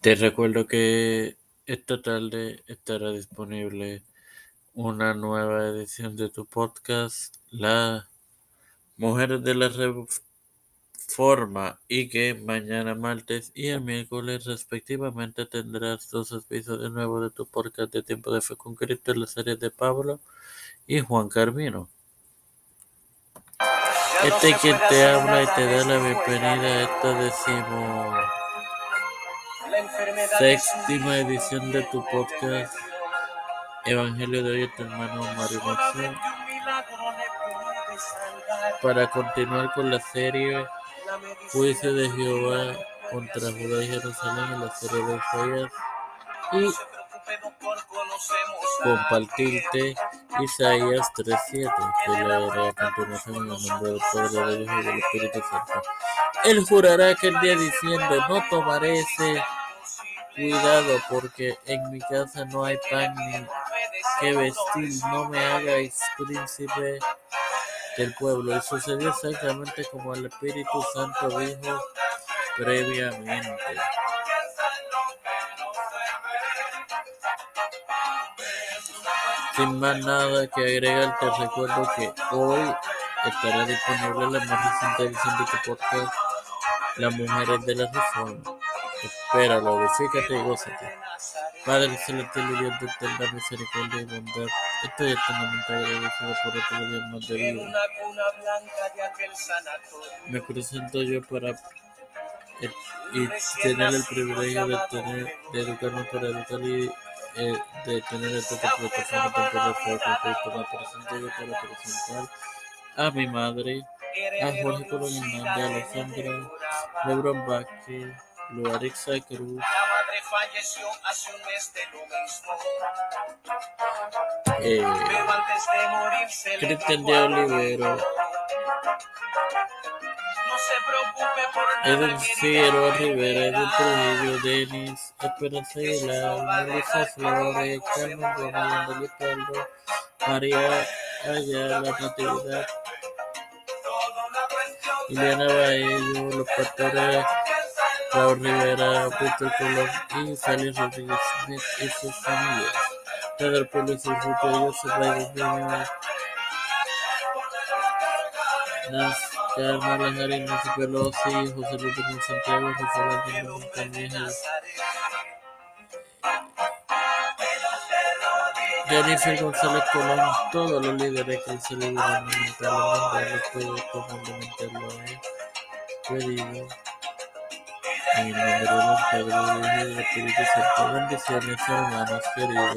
Te recuerdo que esta tarde estará disponible una nueva edición de tu podcast, Las Mujeres de la Reforma, y que mañana martes y el miércoles respectivamente tendrás dos episodios nuevos de tu podcast de Tiempo de Fe con Cristo en la serie de Pablo y Juan Carmino. Este es quien te habla y te da la bienvenida a esta decimo séptima edición de tu podcast Evangelio de hoy, tu hermano Mario Maxón, para continuar con la serie Juicio de Jehová contra Judá y Jerusalén en la serie de Isaías y compartirte Isaías 3.7 que leeré a continuación en el nombre del Padre, del Hijo y del Espíritu Santo. Él jurará aquel día diciendo, no tomaré ese cuidado porque en mi casa no hay pan ni que vestir, no me hagáis príncipe del pueblo. Y sucedió exactamente como el Espíritu Santo dijo previamente. Sin más nada que agregar, te recuerdo que hoy estará disponible la más reciente edición de tu podcast, Las Mujeres de la Reforma. Espéralo, edifícate y gózate. Padre celestial y Dios de eterna misericordia y bondad, estoy eternamente agradecido por otro día más de vida. Me presento yo para y tener el privilegio de tener de educarnos para educar y eh, de tener plataforma temporal de Cristo. Me presento yo para presentar a mi madre, a Jorge Colón Hernández, a Alessandra Lebron Vázquez, Cruz. La madre falleció hace un mes de lo mismo. Eh, Pero antes de morir se Cristian de Olivero, No se preocupe por nada, Edwin Figueroa Rivera, Edwin. Trujillo, Denis, Esperanza Aguilar, Melissa Flores, Carmen Gómez, Andalí Pardo, María Ayala, Natividad, Liliana Baello, los pastores Raúl Rivera, Víctor Colón y Félix Rodríguez Smith y sus familias. Todo el pueblo yo soy Reyes Junior, Nas, Carmen Lejarín, Nancy Pelosi, José Luis de Santiago, José Luis Montañez, Jennifer González Colón, todos los líderes que se le gubernamentalmente, los pueblos comúnmente lo he pedido. En el nombre del Padre, del Hijo y del Espíritu Santo, bendiciones hermanos queridos.